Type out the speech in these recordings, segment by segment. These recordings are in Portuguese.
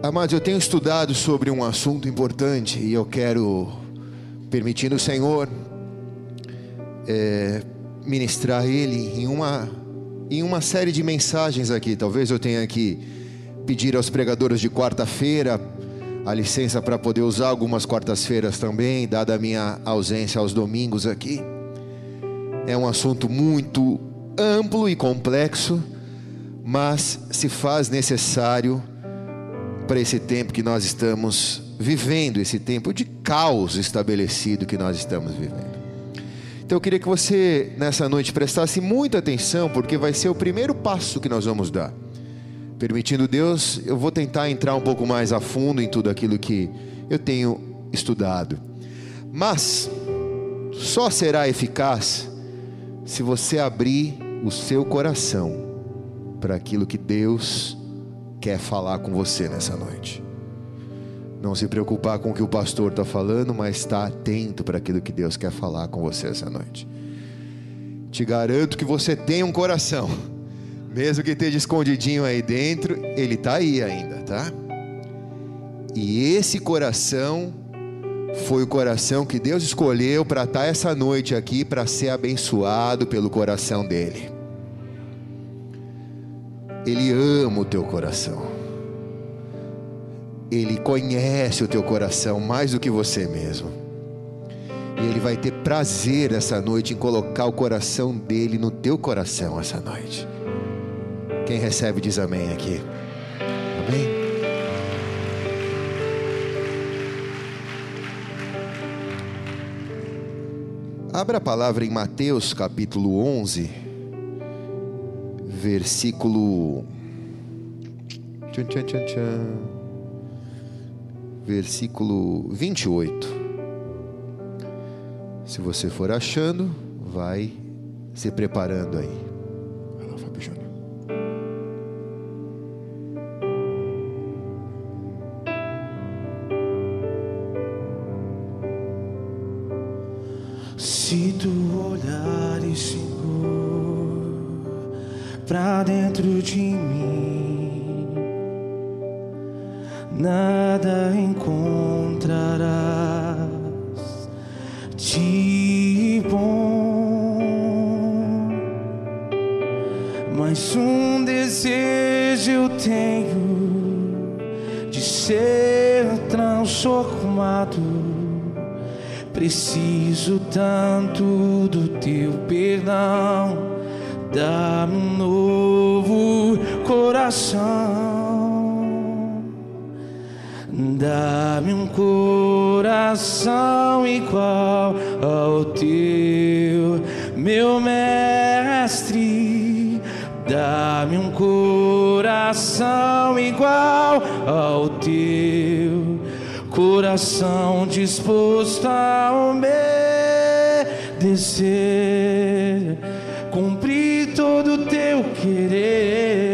Amados, eu tenho estudado sobre um assunto importante e eu quero, permitindo o Senhor, é, ministrar ele em uma, em uma série de mensagens aqui. Talvez eu tenha que pedir aos pregadores de quarta-feira a licença para poder usar algumas quartas-feiras também, dada a minha ausência aos domingos aqui. É um assunto muito amplo e complexo, mas se faz necessário para esse tempo que nós estamos vivendo, esse tempo de caos estabelecido que nós estamos vivendo. Então eu queria que você nessa noite prestasse muita atenção, porque vai ser o primeiro passo que nós vamos dar. Permitindo Deus, eu vou tentar entrar um pouco mais a fundo em tudo aquilo que eu tenho estudado. Mas só será eficaz se você abrir o seu coração para aquilo que Deus quer falar com você nessa noite. Não se preocupar com o que o pastor está falando, mas estar atento para aquilo que Deus quer falar com você essa noite. Te garanto que você tem um coração, mesmo que esteja escondidinho aí dentro, ele está aí ainda, tá? E esse coração foi o coração que Deus escolheu para estar essa noite aqui, para ser abençoado pelo coração dele. Ele ama o teu coração. Ele conhece o teu coração mais do que você mesmo. E ele vai ter prazer essa noite em colocar o coração dele no teu coração essa noite. Quem recebe diz amém aqui. Amém. Abra a palavra em Mateus capítulo 11 versículo. Tchan, tchan, tchan, tchan, versículo 28. Se você for achando, vai se preparando aí. Teu perdão Dá-me um novo coração. Dá-me um coração igual ao teu, meu mestre. Dá-me um coração igual ao teu, coração disposto a obedecer, cumprir todo o teu querer.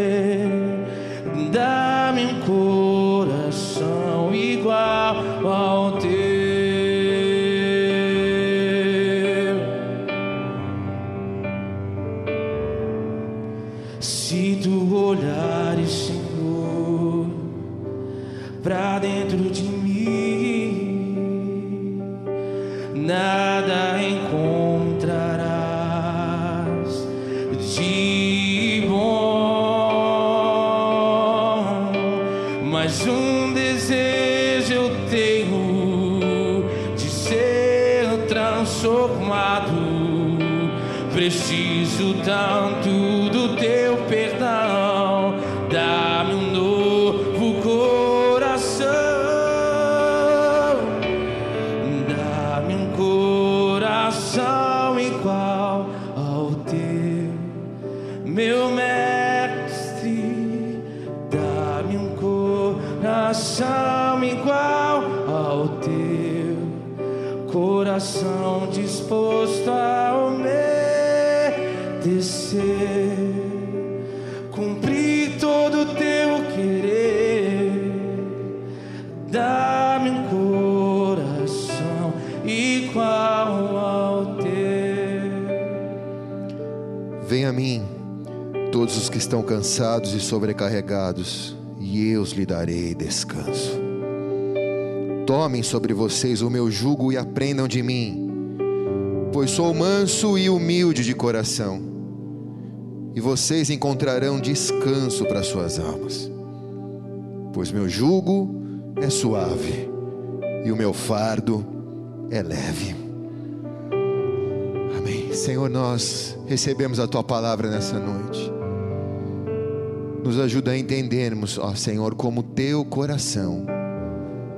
Igual ao teu, meu mestre. Dá-me um coração igual ao teu, coração disposto a obedecer, todos os que estão cansados e sobrecarregados, e eu lhe darei descanso. Tomem sobre vocês o meu jugo e aprendam de mim, pois sou manso e humilde de coração, e vocês encontrarão descanso para suas almas, pois meu jugo é suave e o meu fardo é leve. Amém. Senhor, nós recebemos a tua palavra nessa noite. Nos ajuda a entendermos, ó Senhor, como teu coração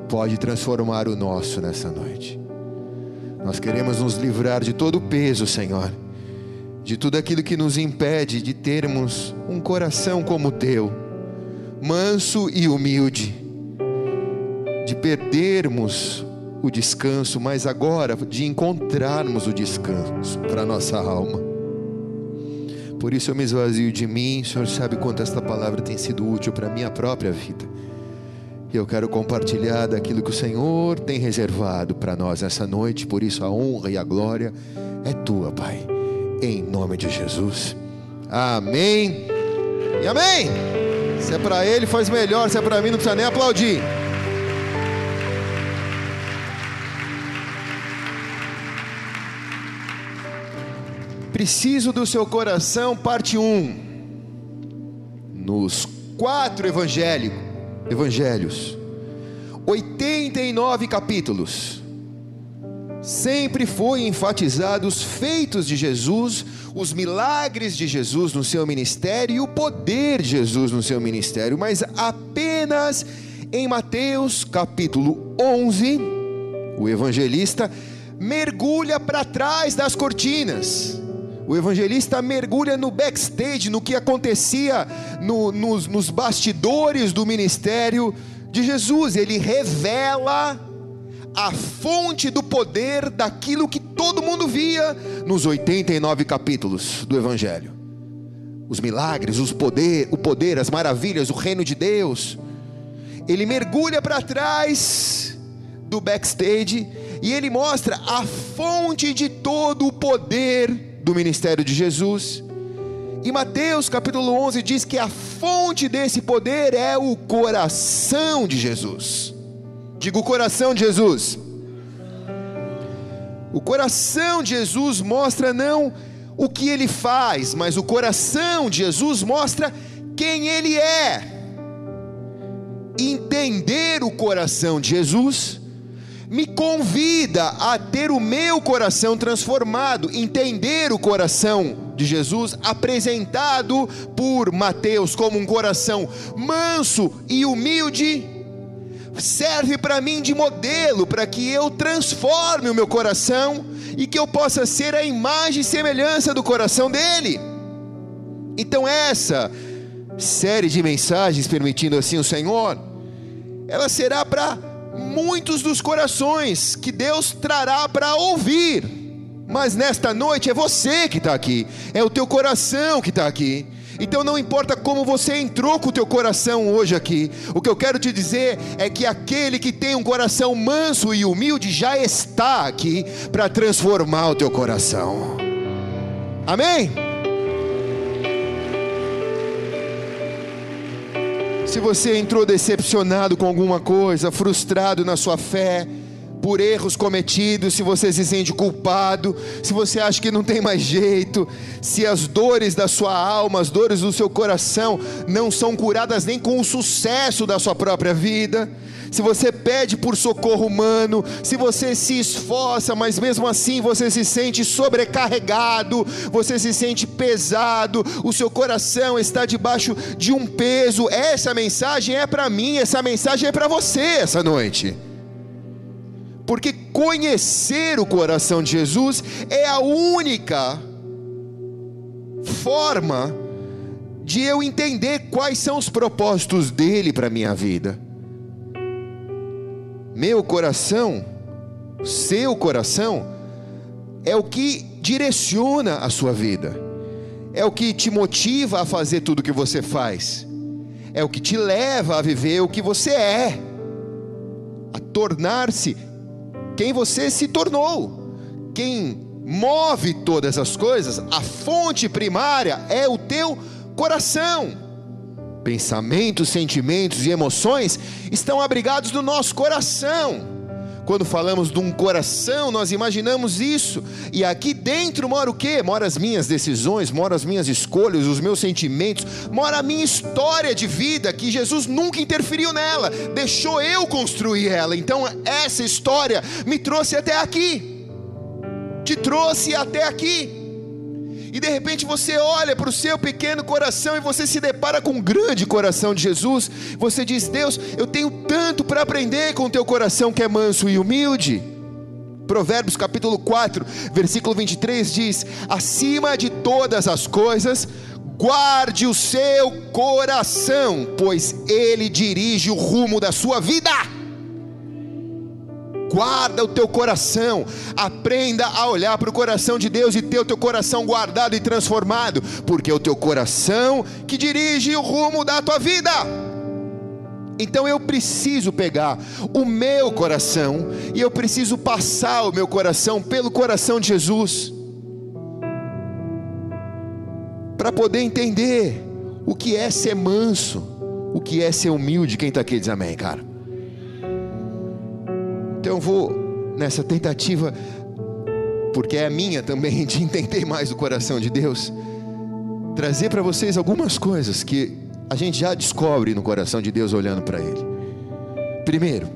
pode transformar o nosso nessa noite. Nós queremos nos livrar de todo o peso, Senhor, de tudo aquilo que nos impede de termos um coração como o teu, manso e humilde, de perdermos o descanso, mas agora de encontrarmos o descanso para nossa alma. Por isso eu me esvazio de mim, o Senhor sabe quanto esta palavra tem sido útil para a minha própria vida. E eu quero compartilhar daquilo que o Senhor tem reservado para nós essa noite, por isso a honra e a glória é tua, Pai, em nome de Jesus. Amém e amém. Se é para Ele, faz melhor, se é para mim, não precisa nem aplaudir. Preciso do seu coração, parte 1. Nos quatro evangélicos, evangelhos, 89 capítulos, sempre foi enfatizado os feitos de Jesus, os milagres de Jesus no seu ministério e o poder de Jesus no seu ministério, mas apenas em Mateus capítulo 11, o evangelista mergulha para trás das cortinas o evangelista mergulha no backstage, no que acontecia no, nos, nos bastidores do ministério de Jesus. Ele revela a fonte do poder daquilo que todo mundo via nos 89 capítulos do Evangelho. Os milagres, os poder, o poder, as maravilhas, o reino de Deus. Ele mergulha para trás do backstage e ele mostra a fonte de todo o poder do ministério de Jesus. E Mateus capítulo 11 diz que a fonte desse poder é o coração de Jesus. Diga o coração de Jesus. O coração de Jesus mostra não o que ele faz, mas o coração de Jesus mostra quem ele é. Entender o coração de Jesus me convida a ter o meu coração transformado, entender o coração de Jesus apresentado por Mateus como um coração manso e humilde, serve para mim de modelo para que eu transforme o meu coração e que eu possa ser a imagem e semelhança do coração dele. Então essa série de mensagens, permitindo assim o Senhor, ela será para muitos dos corações que Deus trará para ouvir. Mas nesta noite é você que está aqui, é o teu coração que está aqui. Então não importa como você entrou com o teu coração hoje aqui, o que eu quero te dizer é que aquele que tem um coração manso e humilde já está aqui para transformar o teu coração. Amém? Se você entrou decepcionado com alguma coisa, frustrado na sua fé, por erros cometidos, se você se sente culpado, se você acha que não tem mais jeito, se as dores da sua alma, as dores do seu coração não são curadas nem com o sucesso da sua própria vida, se você pede por socorro humano, se você se esforça, mas mesmo assim você se sente sobrecarregado, você se sente pesado, o seu coração está debaixo de um peso, essa mensagem é para mim, essa mensagem é para você essa noite. Porque conhecer o coração de Jesus é a única forma de eu entender quais são os propósitos dele para minha vida. Meu coração, seu coração, é o que direciona a sua vida, é o que te motiva a fazer tudo o que você faz, é o que te leva a viver o que você é, a tornar-se quem você se tornou, quem move todas as coisas, a fonte primária é o teu coração. Pensamentos, sentimentos e emoções estão abrigados no nosso coração. Quando falamos de um coração, nós imaginamos isso. E aqui dentro mora o quê? Mora as minhas decisões, mora as minhas escolhas, os meus sentimentos, mora a minha história de vida, que Jesus nunca interferiu nela, deixou eu construir ela. Então essa história me trouxe até aqui. Te trouxe até aqui. E de repente você olha para o seu pequeno coração e você se depara com o grande coração de Jesus. Você diz: Deus, eu tenho tanto para aprender com o teu coração que é manso e humilde. Provérbios capítulo 4, versículo 23 diz: Acima de todas as coisas, guarde o seu coração, pois ele dirige o rumo da sua vida guarda o teu coração, aprenda a olhar para o coração de Deus e ter o teu coração guardado e transformado, porque é o teu coração que dirige o rumo da tua vida. Então eu preciso pegar o meu coração e eu preciso passar o meu coração pelo coração de Jesus, para poder entender o que é ser manso, o que é ser humilde. Quem está aqui diz amém, cara. Então eu vou nessa tentativa, porque é a minha também, de entender mais o coração de Deus, trazer para vocês algumas coisas que a gente já descobre no coração de Deus olhando para Ele. Primeiro,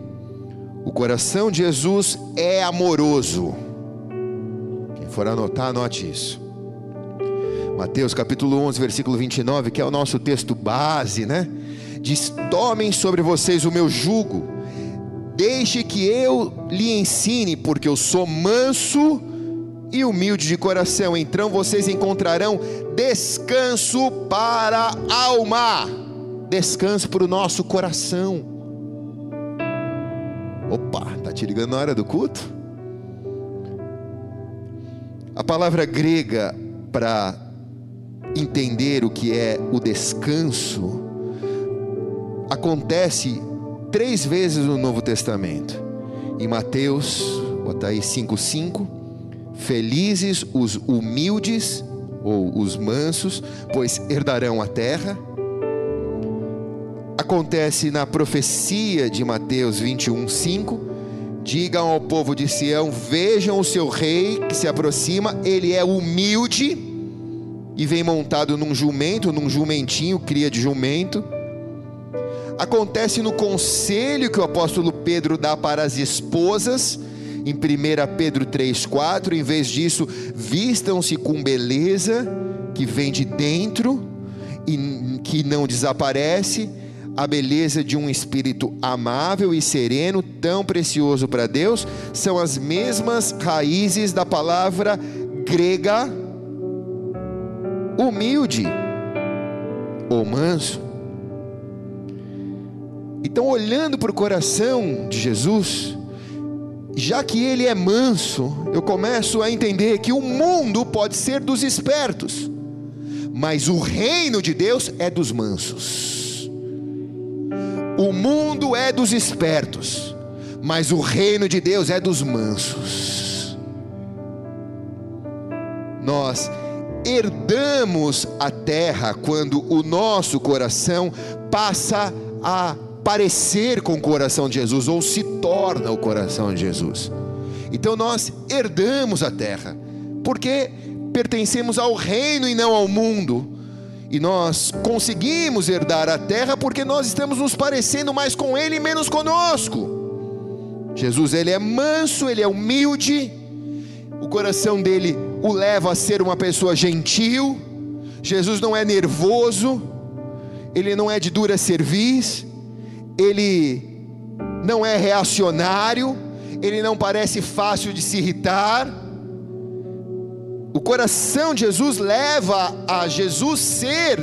o coração de Jesus é amoroso. Quem for anotar, anote isso. Mateus capítulo 11, versículo 29, que é o nosso texto base, né? Diz: Tomem sobre vocês o meu jugo Deixe que eu lhe ensine, porque eu sou manso e humilde de coração. Então vocês encontrarão descanso para a alma, descanso para o nosso coração. Opa, tá te ligando na hora do culto? A palavra grega para entender o que é o descanso acontece três vezes no Novo Testamento. Em Mateus, bota aí 5,5. Felizes os humildes ou os mansos, pois herdarão a terra. Acontece na profecia de Mateus 21, 5. Digam ao povo de Sião: vejam o seu rei que se aproxima, ele é humilde e vem montado num jumento, num jumentinho, cria de jumento acontece no conselho que o apóstolo Pedro dá para as esposas, em 1 Pedro 3,4, em vez disso, vistam-se com beleza que vem de dentro e que não desaparece, a beleza de um espírito amável e sereno, tão precioso para Deus, são as mesmas raízes da palavra grega humilde ou manso. Então, olhando para o coração de Jesus, já que ele é manso, eu começo a entender que o mundo pode ser dos espertos, mas o reino de Deus é dos mansos. O mundo é dos espertos, mas o reino de Deus é dos mansos. Nós herdamos a terra quando o nosso coração passa a parecer com o coração de Jesus, ou se torna o coração de Jesus. Então nós herdamos a terra, porque pertencemos ao reino e não ao mundo. E nós conseguimos herdar a terra porque nós estamos nos parecendo mais com Ele e menos conosco. Jesus, Ele é manso, Ele é humilde, o coração dele o leva a ser uma pessoa gentil. Jesus não é nervoso, Ele não é de dura serviço ele não é reacionário, ele não parece fácil de se irritar. O coração de Jesus leva a Jesus ser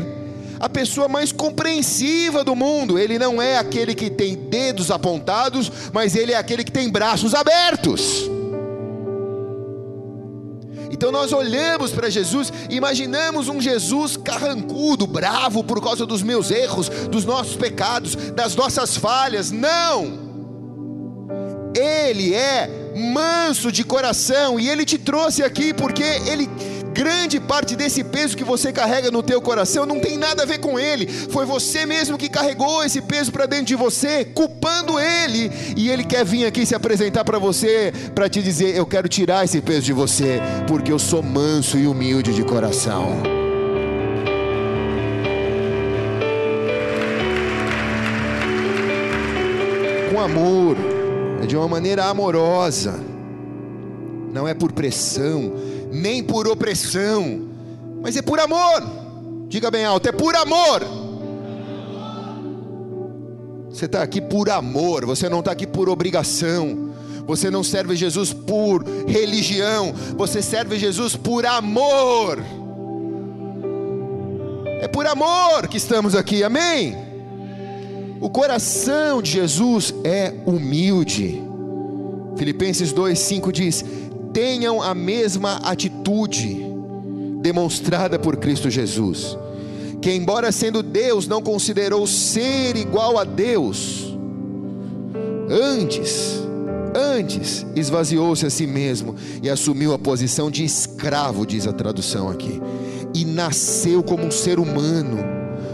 a pessoa mais compreensiva do mundo. Ele não é aquele que tem dedos apontados, mas ele é aquele que tem braços abertos. Então nós olhamos para Jesus e imaginamos um Jesus carrancudo, bravo por causa dos meus erros, dos nossos pecados, das nossas falhas. Não! Ele é manso de coração e ele te trouxe aqui porque ele grande parte desse peso que você carrega no teu coração não tem nada a ver com ele. Foi você mesmo que carregou esse peso para dentro de você, culpando ele, e ele quer vir aqui se apresentar para você para te dizer: "Eu quero tirar esse peso de você, porque eu sou manso e humilde de coração." Com amor, é de uma maneira amorosa, não é por pressão, nem por opressão, mas é por amor. Diga bem alto: é por amor. Você está aqui por amor, você não está aqui por obrigação. Você não serve Jesus por religião, você serve Jesus por amor. É por amor que estamos aqui, amém? O coração de Jesus é humilde. Filipenses 2:5 diz: "Tenham a mesma atitude demonstrada por Cristo Jesus, que embora sendo Deus, não considerou ser igual a Deus. Antes, antes esvaziou-se a si mesmo e assumiu a posição de escravo, diz a tradução aqui, e nasceu como um ser humano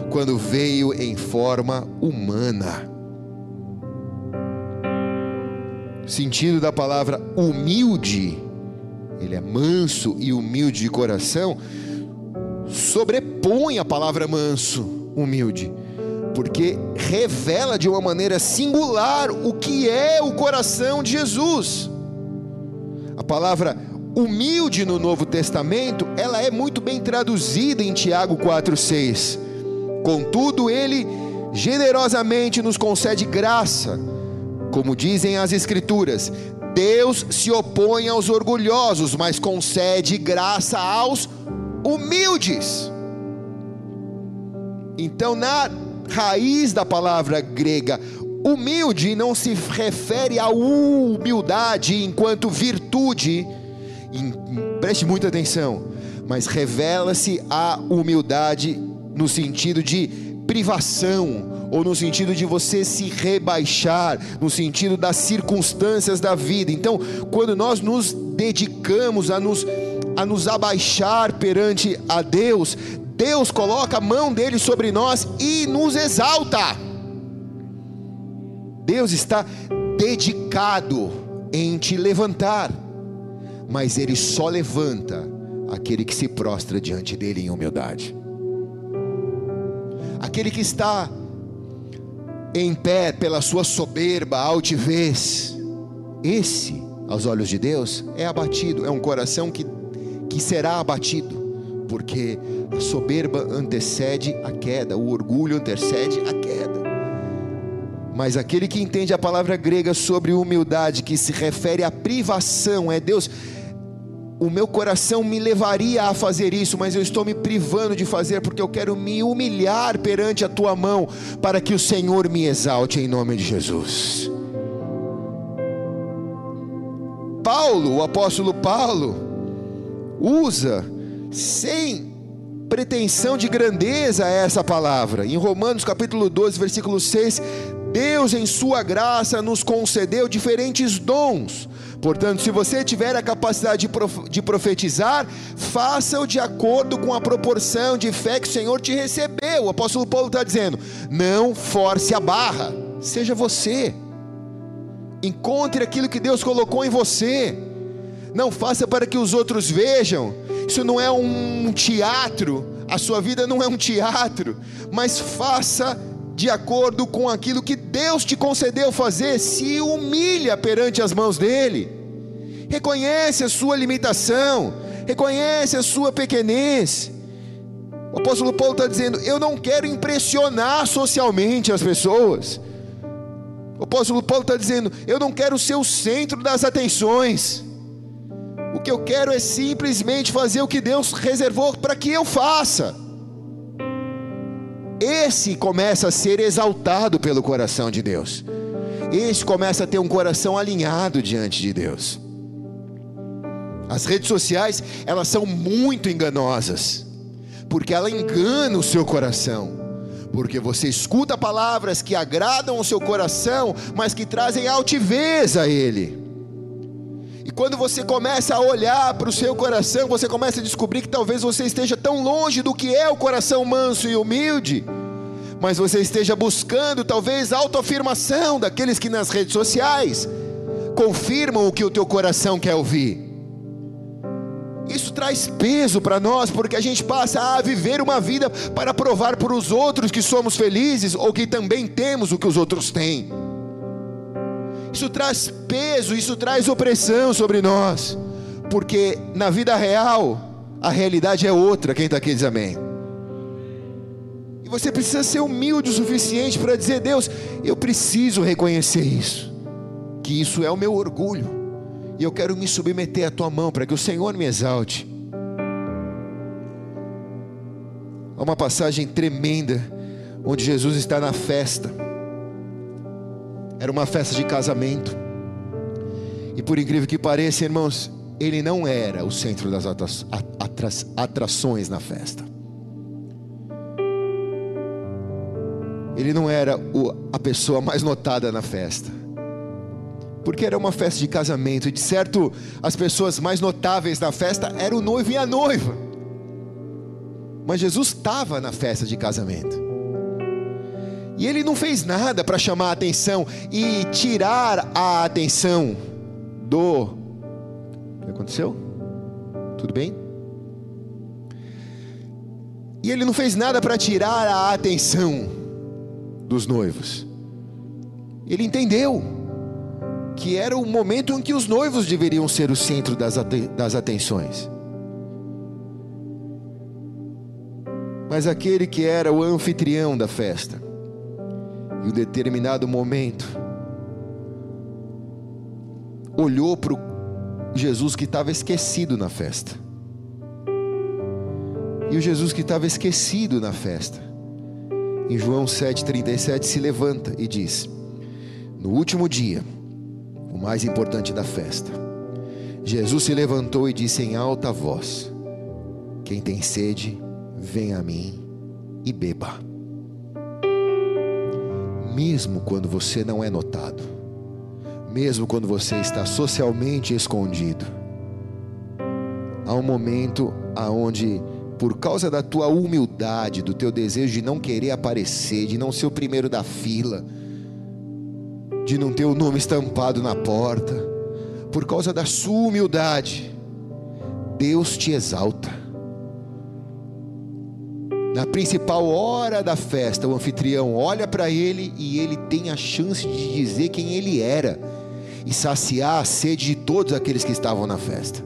quando veio em forma humana. Sentido da palavra humilde, ele é manso e humilde de coração, sobrepõe a palavra manso, humilde, porque revela de uma maneira singular o que é o coração de Jesus. A palavra humilde no Novo Testamento, ela é muito bem traduzida em Tiago 4:6. Contudo, ele generosamente nos concede graça, como dizem as escrituras: Deus se opõe aos orgulhosos, mas concede graça aos humildes. Então, na raiz da palavra grega, humilde não se refere à humildade enquanto virtude, preste muita atenção, mas revela-se a humildade no sentido de privação, ou no sentido de você se rebaixar, no sentido das circunstâncias da vida. Então, quando nós nos dedicamos a nos, a nos abaixar perante a Deus, Deus coloca a mão dele sobre nós e nos exalta. Deus está dedicado em te levantar, mas ele só levanta aquele que se prostra diante dele em humildade aquele que está em pé pela sua soberba, altivez, esse, aos olhos de Deus, é abatido, é um coração que, que será abatido, porque a soberba antecede a queda, o orgulho antecede a queda. Mas aquele que entende a palavra grega sobre humildade, que se refere à privação, é Deus o meu coração me levaria a fazer isso, mas eu estou me privando de fazer porque eu quero me humilhar perante a tua mão, para que o Senhor me exalte em nome de Jesus. Paulo, o apóstolo Paulo, usa sem pretensão de grandeza essa palavra. Em Romanos capítulo 12, versículo 6, Deus em sua graça nos concedeu diferentes dons Portanto, se você tiver a capacidade de profetizar, faça-o de acordo com a proporção de fé que o Senhor te recebeu. O apóstolo Paulo está dizendo: não force a barra, seja você. Encontre aquilo que Deus colocou em você. Não faça para que os outros vejam. Isso não é um teatro. A sua vida não é um teatro. Mas faça de acordo com aquilo que Deus te concedeu fazer, se humilha perante as mãos dEle, reconhece a sua limitação, reconhece a sua pequenez. O apóstolo Paulo está dizendo: Eu não quero impressionar socialmente as pessoas. O apóstolo Paulo está dizendo: Eu não quero ser o centro das atenções. O que eu quero é simplesmente fazer o que Deus reservou para que eu faça esse começa a ser exaltado pelo coração de Deus. Esse começa a ter um coração alinhado diante de Deus. As redes sociais, elas são muito enganosas, porque ela engana o seu coração. Porque você escuta palavras que agradam o seu coração, mas que trazem altivez a ele. Quando você começa a olhar para o seu coração, você começa a descobrir que talvez você esteja tão longe do que é o coração manso e humilde, mas você esteja buscando talvez autoafirmação daqueles que nas redes sociais confirmam o que o teu coração quer ouvir. Isso traz peso para nós, porque a gente passa a viver uma vida para provar para os outros que somos felizes ou que também temos o que os outros têm. Isso traz peso, isso traz opressão sobre nós, porque na vida real, a realidade é outra. Quem está aqui diz amém. E você precisa ser humilde o suficiente para dizer: Deus, eu preciso reconhecer isso, que isso é o meu orgulho e eu quero me submeter à tua mão para que o Senhor me exalte. Há uma passagem tremenda onde Jesus está na festa. Era uma festa de casamento. E por incrível que pareça, irmãos, ele não era o centro das atrações na festa. Ele não era a pessoa mais notada na festa porque era uma festa de casamento, e de certo as pessoas mais notáveis na festa eram o noivo e a noiva. Mas Jesus estava na festa de casamento. E ele não fez nada para chamar a atenção e tirar a atenção do. O que aconteceu? Tudo bem? E ele não fez nada para tirar a atenção dos noivos. Ele entendeu que era o momento em que os noivos deveriam ser o centro das, das atenções. Mas aquele que era o anfitrião da festa, em um determinado momento, olhou para o Jesus que estava esquecido na festa. E o Jesus que estava esquecido na festa, em João 7,37, se levanta e diz: No último dia, o mais importante da festa. Jesus se levantou e disse em alta voz: Quem tem sede, venha a mim e beba. Mesmo quando você não é notado, mesmo quando você está socialmente escondido, há um momento aonde por causa da tua humildade, do teu desejo de não querer aparecer, de não ser o primeiro da fila, de não ter o nome estampado na porta, por causa da sua humildade, Deus te exalta. Na principal hora da festa, o anfitrião olha para ele e ele tem a chance de dizer quem ele era e saciar a sede de todos aqueles que estavam na festa.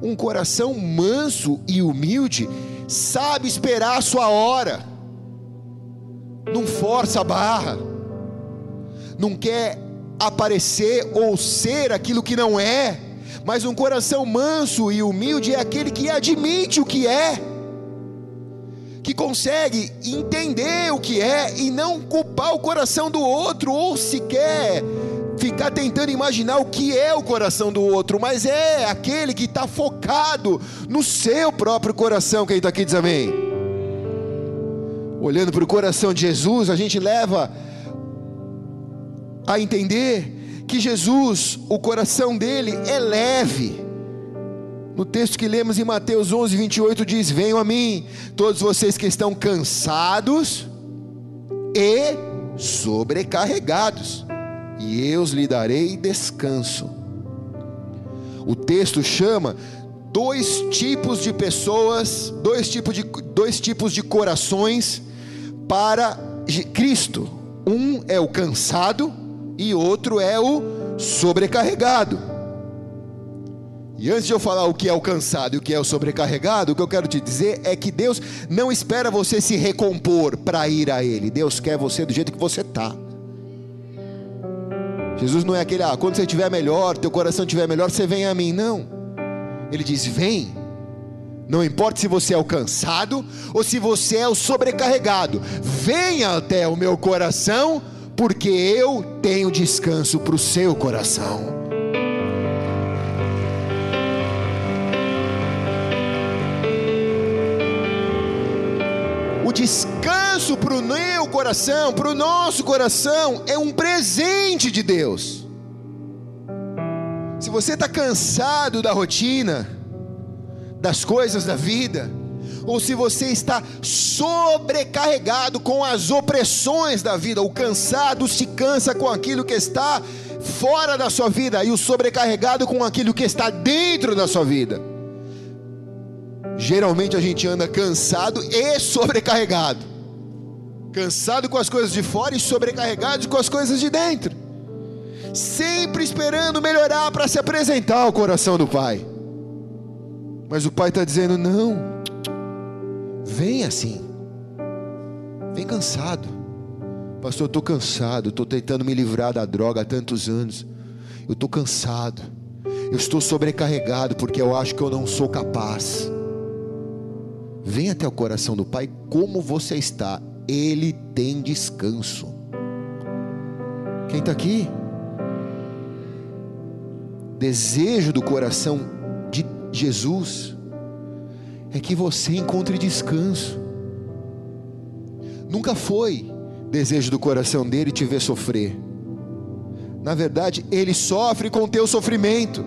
Um coração manso e humilde sabe esperar a sua hora, não força a barra. Não quer aparecer ou ser aquilo que não é, mas um coração manso e humilde é aquele que admite o que é, consegue entender o que é e não culpar o coração do outro ou sequer ficar tentando imaginar o que é o coração do outro, mas é aquele que está focado no seu próprio coração. Quem está aqui diz amém. Olhando para o coração de Jesus, a gente leva a entender que Jesus, o coração dele é leve. No texto que lemos em Mateus 11, 28 diz: Venham a mim, todos vocês que estão cansados e sobrecarregados, e eu lhe darei descanso. O texto chama dois tipos de pessoas, dois tipos de, dois tipos de corações para Cristo. Um é o cansado e outro é o sobrecarregado. E antes de eu falar o que é o cansado e o que é o sobrecarregado, o que eu quero te dizer é que Deus não espera você se recompor para ir a Ele. Deus quer você do jeito que você está. Jesus não é aquele, ah, quando você estiver melhor, teu coração estiver melhor, você vem a mim. Não. Ele diz: vem. Não importa se você é o cansado ou se você é o sobrecarregado, venha até o meu coração porque eu tenho descanso para o seu coração. Descanso para o meu coração, para o nosso coração, é um presente de Deus. Se você está cansado da rotina, das coisas da vida, ou se você está sobrecarregado com as opressões da vida, o cansado se cansa com aquilo que está fora da sua vida e o sobrecarregado com aquilo que está dentro da sua vida. Geralmente a gente anda cansado e sobrecarregado. Cansado com as coisas de fora e sobrecarregado com as coisas de dentro. Sempre esperando melhorar para se apresentar ao coração do Pai. Mas o Pai está dizendo: não, vem assim, vem cansado. Pastor, eu estou cansado, estou tentando me livrar da droga há tantos anos. Eu estou cansado, eu estou sobrecarregado porque eu acho que eu não sou capaz. Vem até o coração do Pai como você está, Ele tem descanso. Quem está aqui? Desejo do coração de Jesus é que você encontre descanso. Nunca foi desejo do coração dele te ver sofrer. Na verdade, ele sofre com o teu sofrimento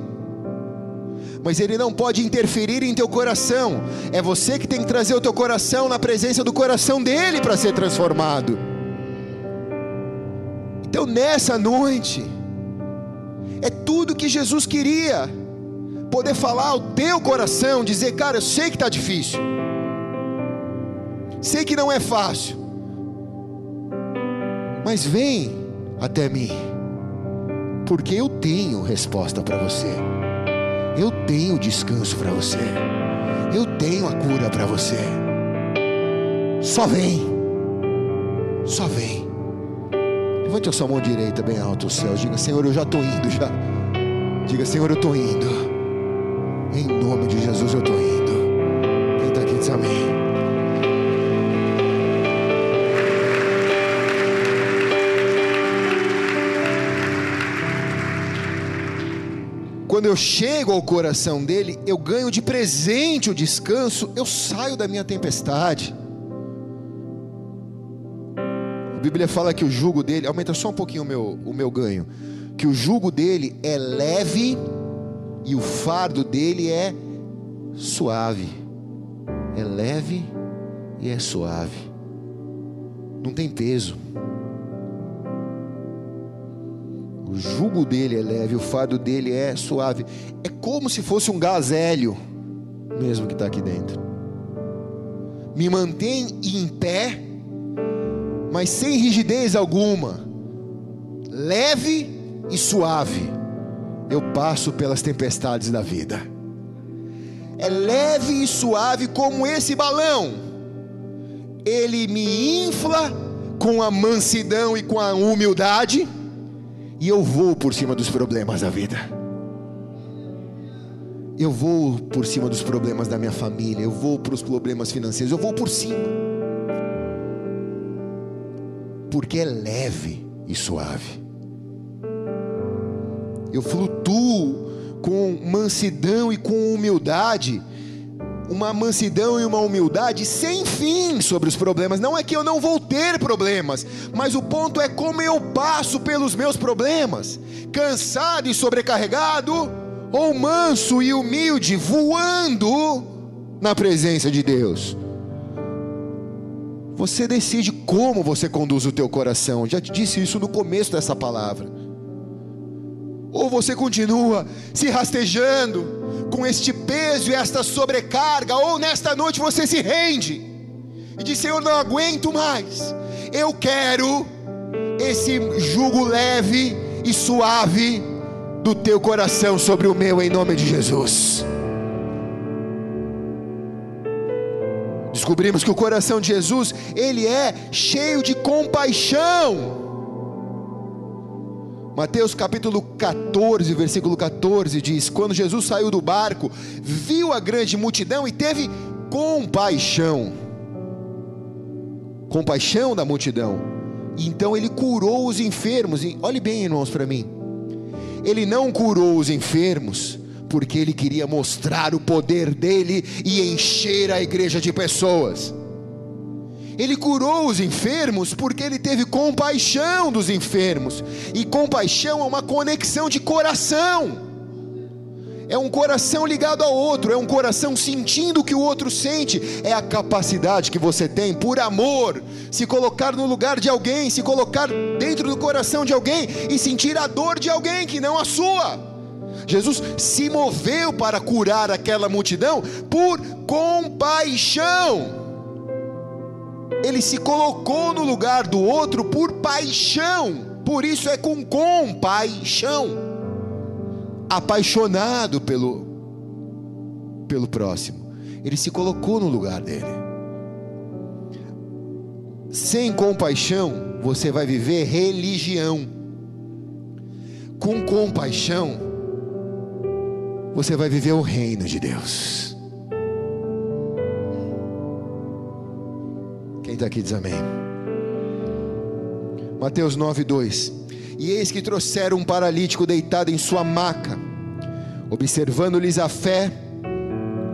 mas ele não pode interferir em teu coração. É você que tem que trazer o teu coração na presença do coração dele para ser transformado. Então, nessa noite, é tudo que Jesus queria poder falar ao teu coração, dizer, cara, eu sei que está difícil, sei que não é fácil, mas vem até mim, porque eu tenho resposta para você. Eu tenho descanso para você. Eu tenho a cura para você. Só vem. Só vem. Levante a sua mão direita bem alto aos céus. Diga, Senhor, eu já estou indo já. Diga, Senhor, eu estou indo. Em nome de Jesus eu estou indo. Quem está aqui diz amém. Eu chego ao coração dele, eu ganho de presente o descanso, eu saio da minha tempestade. A Bíblia fala que o jugo dele, aumenta só um pouquinho o meu, o meu ganho, que o jugo dele é leve e o fardo dele é suave. É leve e é suave. Não tem peso. O jugo dele é leve, o fardo dele é suave. É como se fosse um gazélio, mesmo que está aqui dentro. Me mantém em pé, mas sem rigidez alguma, leve e suave. Eu passo pelas tempestades da vida. É leve e suave como esse balão. Ele me infla com a mansidão e com a humildade e eu vou por cima dos problemas da vida. Eu vou por cima dos problemas da minha família, eu vou para os problemas financeiros, eu vou por cima. Porque é leve e suave. Eu flutuo com mansidão e com humildade uma mansidão e uma humildade sem fim sobre os problemas. Não é que eu não vou ter problemas, mas o ponto é como eu passo pelos meus problemas, cansado e sobrecarregado, ou manso e humilde, voando na presença de Deus. Você decide como você conduz o teu coração. Já te disse isso no começo dessa palavra. Ou você continua se rastejando com este peso e esta sobrecarga, ou nesta noite você se rende e diz: Senhor, não aguento mais, eu quero esse jugo leve e suave do teu coração sobre o meu, em nome de Jesus. Descobrimos que o coração de Jesus, ele é cheio de compaixão. Mateus capítulo 14, versículo 14 diz: Quando Jesus saiu do barco, viu a grande multidão e teve compaixão. Compaixão da multidão. Então ele curou os enfermos. Olhe bem, irmãos, para mim. Ele não curou os enfermos porque ele queria mostrar o poder dele e encher a igreja de pessoas. Ele curou os enfermos porque ele teve compaixão dos enfermos. E compaixão é uma conexão de coração. é um coração ligado ao outro, é um coração sentindo o que o outro sente, é a capacidade que você tem, por amor, se colocar no lugar de alguém, se colocar dentro do coração de alguém e sentir a dor de alguém que não a sua. Jesus se moveu para curar aquela multidão por compaixão. Ele se colocou no lugar do outro por paixão, por isso é com compaixão apaixonado pelo, pelo próximo. Ele se colocou no lugar dele. Sem compaixão, você vai viver religião. Com compaixão, você vai viver o reino de Deus. Está aqui diz amém. Mateus 9, 2. E eis que trouxeram um paralítico deitado em sua maca. Observando-lhes a fé,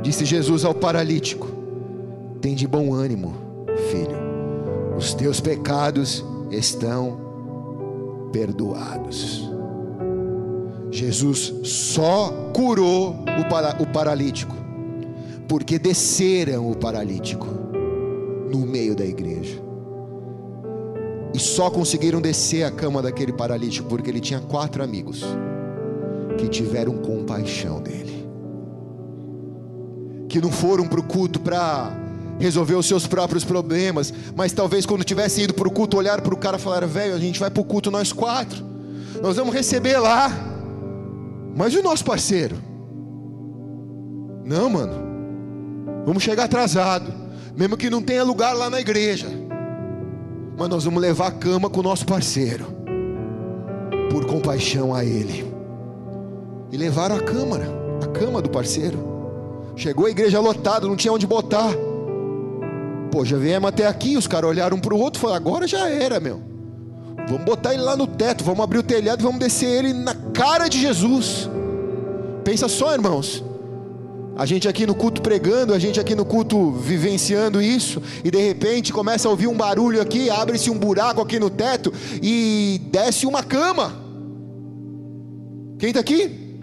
disse Jesus ao paralítico: Tem de bom ânimo, filho, os teus pecados estão perdoados. Jesus só curou o, para, o paralítico, porque desceram o paralítico no meio da igreja. E só conseguiram descer a cama daquele paralítico porque ele tinha quatro amigos que tiveram compaixão dele. Que não foram para o culto para resolver os seus próprios problemas, mas talvez quando tivesse ido para o culto, olhar para o cara e falar: velho, a gente vai para o culto nós quatro, nós vamos receber lá, mas e o nosso parceiro? Não, mano, vamos chegar atrasado, mesmo que não tenha lugar lá na igreja mas nós vamos levar a cama com o nosso parceiro, por compaixão a ele. E levaram a câmara, a cama do parceiro. Chegou a igreja lotada, não tinha onde botar. Pô, já viemos até aqui, os caras olharam um para o outro e falaram: agora já era, meu. Vamos botar ele lá no teto, vamos abrir o telhado e vamos descer ele na cara de Jesus. Pensa só, irmãos. A gente aqui no culto pregando, a gente aqui no culto vivenciando isso, e de repente começa a ouvir um barulho aqui, abre-se um buraco aqui no teto e desce uma cama. Quem está aqui?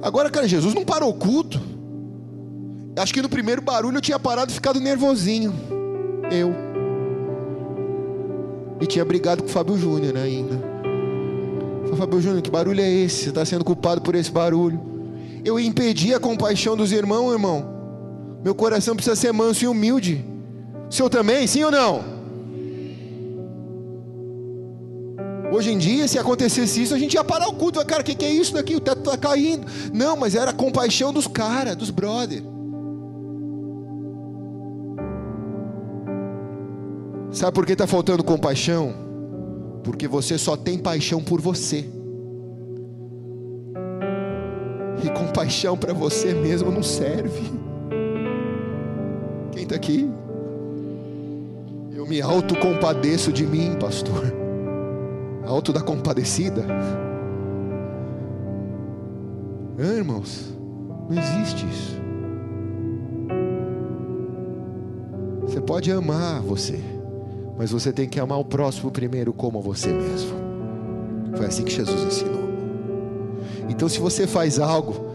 Agora, cara, Jesus não parou o culto. Acho que no primeiro barulho eu tinha parado e ficado nervosinho. Eu. E tinha brigado com o Fábio Júnior ainda. Fábio Júnior, que barulho é esse? Você está sendo culpado por esse barulho eu impedi a compaixão dos irmãos, irmão. Meu coração precisa ser manso e humilde. O seu também, sim ou não? Hoje em dia, se acontecesse isso, a gente ia parar o culto. Cara, o que, que é isso daqui? O teto está caindo. Não, mas era a compaixão dos caras, dos brothers. Sabe por que está faltando compaixão? Porque você só tem paixão por você. E compaixão para você mesmo não serve. Quem está aqui? Eu me autocompadeço de mim, pastor. Auto da compadecida. Ah, irmãos, não existe isso. Você pode amar você, mas você tem que amar o próximo primeiro como você mesmo. Foi assim que Jesus ensinou. Então, se você faz algo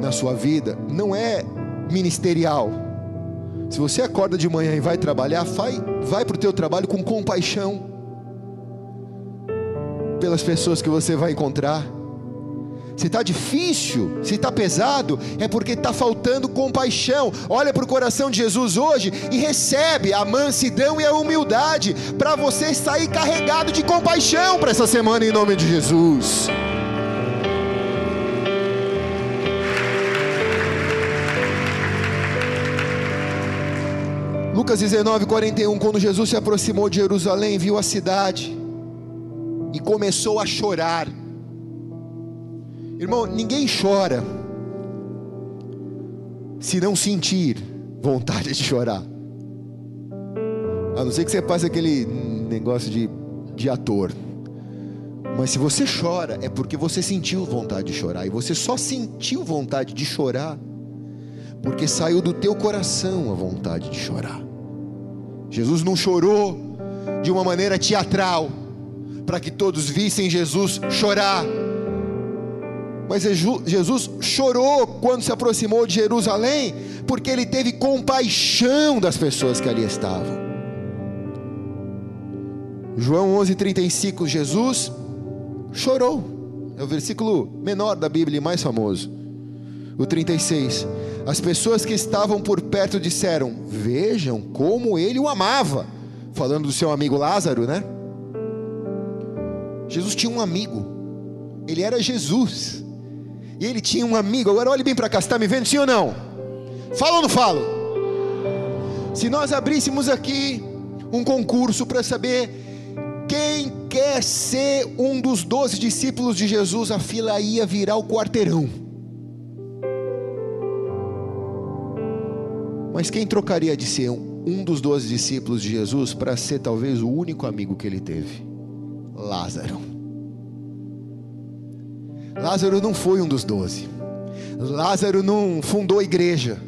na sua vida, não é ministerial. Se você acorda de manhã e vai trabalhar, vai, vai para o teu trabalho com compaixão pelas pessoas que você vai encontrar. Se está difícil, se está pesado, é porque está faltando compaixão. Olha para o coração de Jesus hoje e recebe a mansidão e a humildade para você sair carregado de compaixão para essa semana em nome de Jesus. Lucas 19, 41, quando Jesus se aproximou de Jerusalém, viu a cidade e começou a chorar. Irmão, ninguém chora se não sentir vontade de chorar. A não ser que você passe aquele negócio de, de ator. Mas se você chora, é porque você sentiu vontade de chorar. E você só sentiu vontade de chorar porque saiu do teu coração a vontade de chorar. Jesus não chorou de uma maneira teatral, para que todos vissem Jesus chorar. Mas Jesus chorou quando se aproximou de Jerusalém, porque ele teve compaixão das pessoas que ali estavam. João 11:35, Jesus chorou. É o versículo menor da Bíblia e mais famoso. O 36. As pessoas que estavam por perto disseram: Vejam como ele o amava. Falando do seu amigo Lázaro, né? Jesus tinha um amigo. Ele era Jesus. E ele tinha um amigo. Agora olhe bem para cá, está me vendo sim ou não? Fala ou não falo? Se nós abríssemos aqui um concurso para saber quem quer ser um dos doze discípulos de Jesus, a fila ia virar o quarteirão. Mas quem trocaria de ser um dos doze discípulos de Jesus para ser talvez o único amigo que ele teve? Lázaro. Lázaro não foi um dos doze. Lázaro não fundou igreja.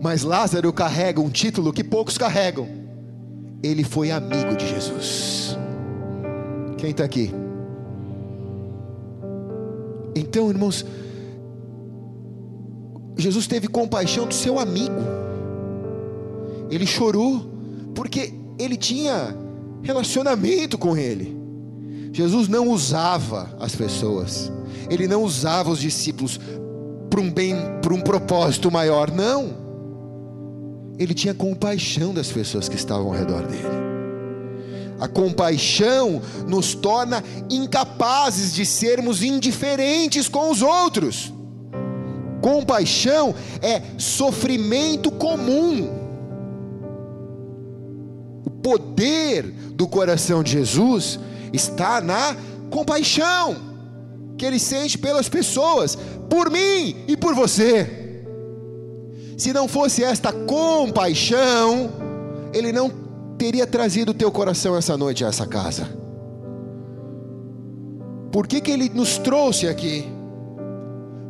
Mas Lázaro carrega um título que poucos carregam. Ele foi amigo de Jesus. Quem está aqui? Então, irmãos, Jesus teve compaixão do seu amigo. Ele chorou porque ele tinha relacionamento com ele. Jesus não usava as pessoas ele não usava os discípulos para um bem, para um propósito maior, não. Ele tinha compaixão das pessoas que estavam ao redor dele. A compaixão nos torna incapazes de sermos indiferentes com os outros. Compaixão é sofrimento comum. O poder do coração de Jesus está na compaixão que ele sente pelas pessoas, por mim e por você. Se não fosse esta compaixão, ele não teria trazido o teu coração essa noite a essa casa. Por que, que ele nos trouxe aqui?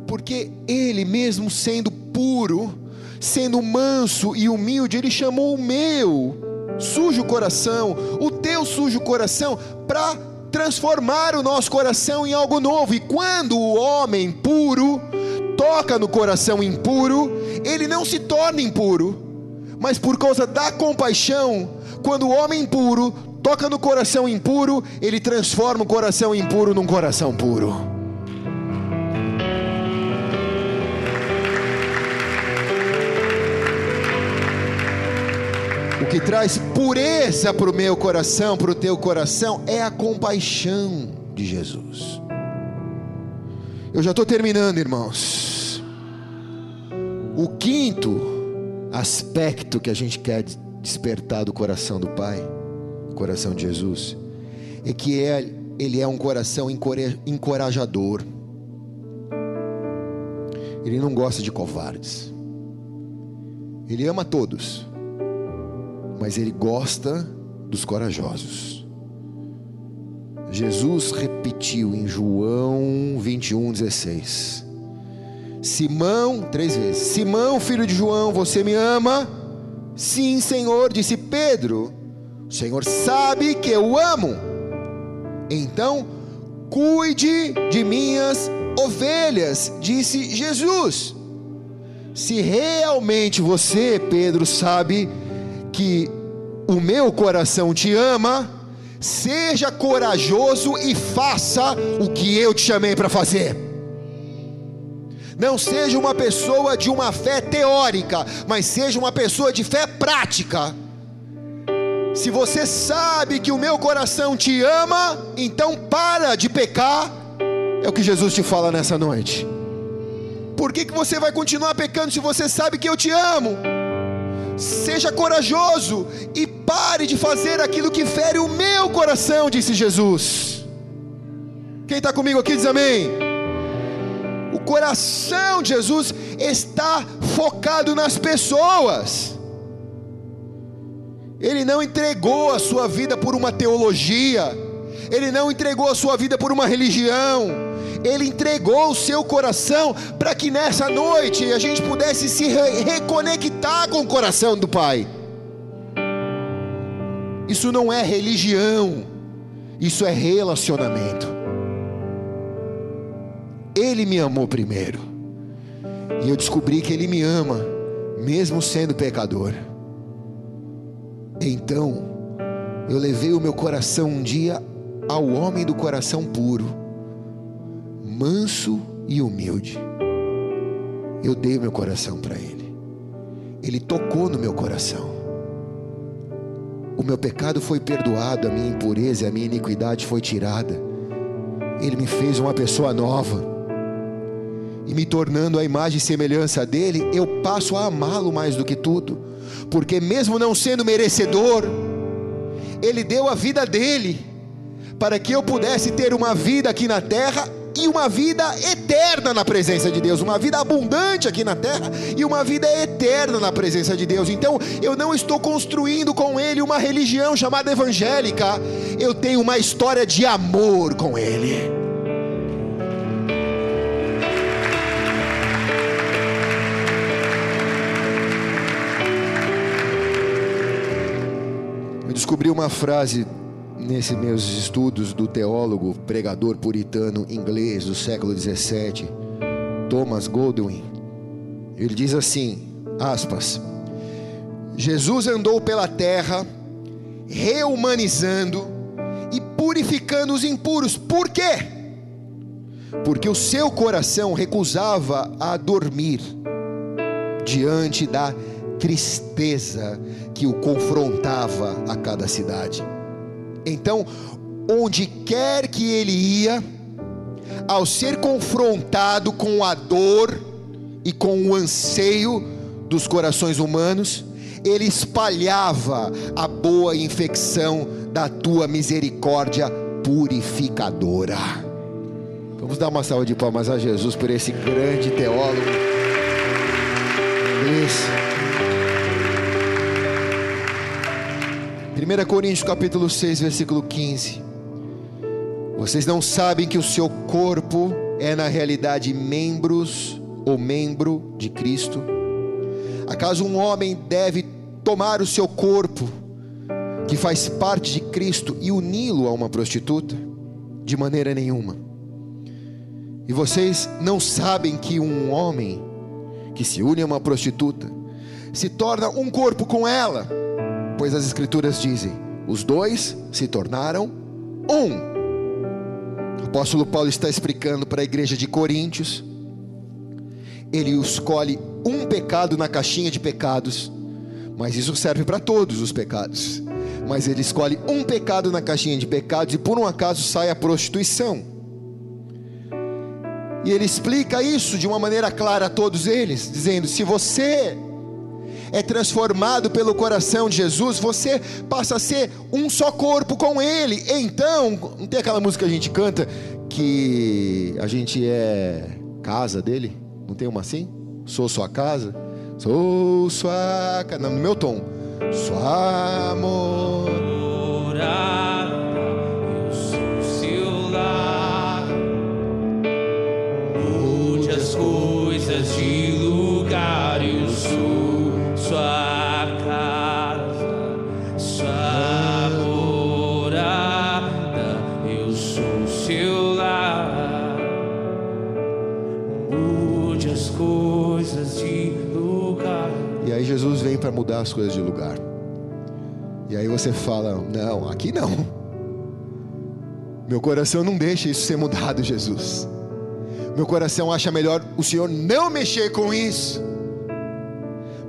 Porque ele, mesmo sendo puro, sendo manso e humilde, ele chamou o meu sujo coração, o teu sujo coração, para transformar o nosso coração em algo novo. E quando o homem puro toca no coração impuro, ele não se torna impuro, mas por causa da compaixão, quando o homem puro toca no coração impuro, ele transforma o coração impuro num coração puro. O que traz pureza para o meu coração, para o teu coração, é a compaixão de Jesus. Eu já estou terminando, irmãos. O quinto aspecto que a gente quer despertar do coração do Pai, coração de Jesus, é que é, ele é um coração encorajador. Ele não gosta de covardes. Ele ama todos mas ele gosta dos corajosos. Jesus repetiu em João 21, 16: Simão, três vezes: Simão, filho de João, você me ama? Sim, Senhor, disse Pedro. O Senhor sabe que eu amo. Então, cuide de minhas ovelhas, disse Jesus. Se realmente você, Pedro, sabe que o meu coração te ama, seja corajoso e faça o que eu te chamei para fazer. Não seja uma pessoa de uma fé teórica, mas seja uma pessoa de fé prática. Se você sabe que o meu coração te ama, então para de pecar. É o que Jesus te fala nessa noite. Por que, que você vai continuar pecando se você sabe que eu te amo? Seja corajoso e pare de fazer aquilo que fere o meu coração, disse Jesus. Quem está comigo aqui diz amém. O coração de Jesus está focado nas pessoas. Ele não entregou a sua vida por uma teologia, ele não entregou a sua vida por uma religião, ele entregou o seu coração para que nessa noite a gente pudesse se re reconectar com o coração do Pai. Isso não é religião, isso é relacionamento. Ele me amou primeiro. E eu descobri que Ele me ama, mesmo sendo pecador. Então, eu levei o meu coração um dia ao homem do coração puro, manso e humilde. Eu dei meu coração para Ele. Ele tocou no meu coração. O meu pecado foi perdoado, a minha impureza a minha iniquidade foi tirada. Ele me fez uma pessoa nova. E me tornando a imagem e semelhança dele, eu passo a amá-lo mais do que tudo, porque mesmo não sendo merecedor, ele deu a vida dele para que eu pudesse ter uma vida aqui na terra e uma vida eterna na presença de Deus, uma vida abundante aqui na terra e uma vida eterna na presença de Deus. Então, eu não estou construindo com ele uma religião chamada evangélica, eu tenho uma história de amor com ele. Eu descobri uma frase nesses meus estudos do teólogo, pregador puritano inglês do século 17, Thomas Goldwyn. Ele diz assim, aspas: Jesus andou pela terra reumanizando e purificando os impuros. Por quê? Porque o seu coração recusava a dormir diante da tristeza que o confrontava a cada cidade. Então, onde quer que ele ia, ao ser confrontado com a dor e com o anseio dos corações humanos, ele espalhava a boa infecção da tua misericórdia purificadora. Vamos dar uma salva de palmas a Jesus por esse grande teólogo. Isso. 1 Coríntios capítulo 6, versículo 15. Vocês não sabem que o seu corpo é na realidade membros ou membro de Cristo? Acaso um homem deve tomar o seu corpo, que faz parte de Cristo, e uni-lo a uma prostituta? De maneira nenhuma. E vocês não sabem que um homem que se une a uma prostituta se torna um corpo com ela? Pois as Escrituras dizem: os dois se tornaram um. O apóstolo Paulo está explicando para a igreja de Coríntios. Ele escolhe um pecado na caixinha de pecados, mas isso serve para todos os pecados. Mas ele escolhe um pecado na caixinha de pecados e por um acaso sai a prostituição. E ele explica isso de uma maneira clara a todos eles, dizendo: se você é transformado pelo coração de Jesus, você passa a ser um só corpo com Ele. Então, não tem aquela música que a gente canta que a gente é casa dele? Não tem uma assim? Sou sua casa? Sou sua casa. No meu tom. Sua amor. Eu sua casa, sua morada. Eu sou seu lar. Mude as coisas de lugar. E aí Jesus vem para mudar as coisas de lugar. E aí você fala: Não, aqui não. Meu coração não deixa isso ser mudado, Jesus. Meu coração acha melhor o Senhor não mexer com isso.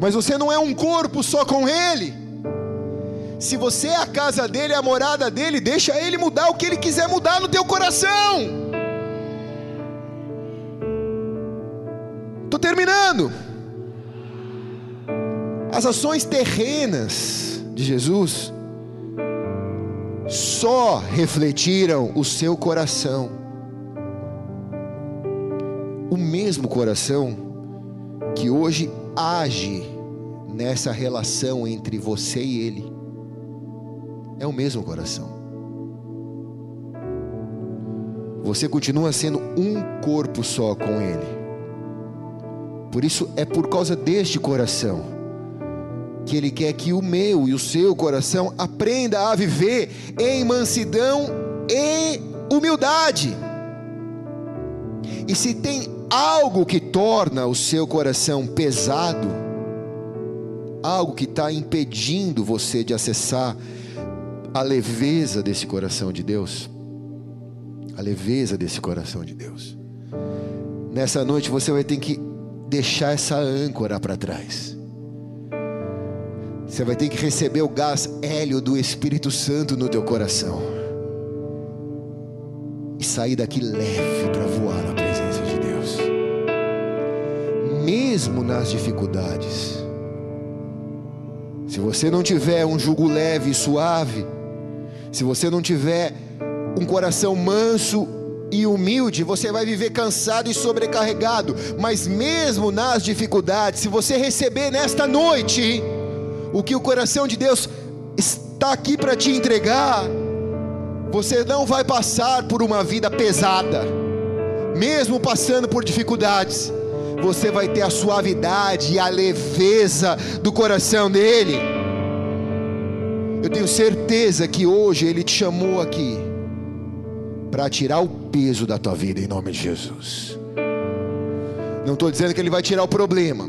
Mas você não é um corpo só com Ele. Se você é a casa dele, é a morada dele, deixa Ele mudar o que Ele quiser mudar no teu coração. Estou terminando. As ações terrenas de Jesus só refletiram o seu coração. O mesmo coração que hoje age nessa relação entre você e Ele. É o mesmo coração. Você continua sendo um corpo só com Ele. Por isso é por causa deste coração que Ele quer que o meu e o seu coração aprenda a viver em mansidão e humildade. E se tem algo que torna o seu coração pesado, algo que está impedindo você de acessar a leveza desse coração de Deus, a leveza desse coração de Deus. Nessa noite você vai ter que deixar essa âncora para trás. Você vai ter que receber o gás hélio do Espírito Santo no teu coração. E sair daqui leve para voar na. Mesmo nas dificuldades. Se você não tiver um jugo leve e suave, se você não tiver um coração manso e humilde, você vai viver cansado e sobrecarregado. Mas mesmo nas dificuldades, se você receber nesta noite o que o coração de Deus está aqui para te entregar, você não vai passar por uma vida pesada, mesmo passando por dificuldades. Você vai ter a suavidade e a leveza do coração dele. Eu tenho certeza que hoje Ele te chamou aqui para tirar o peso da tua vida em nome de Jesus. Não estou dizendo que Ele vai tirar o problema,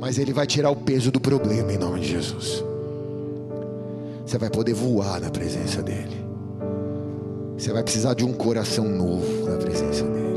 mas Ele vai tirar o peso do problema em nome de Jesus. Você vai poder voar na presença dEle. Você vai precisar de um coração novo na presença dEle.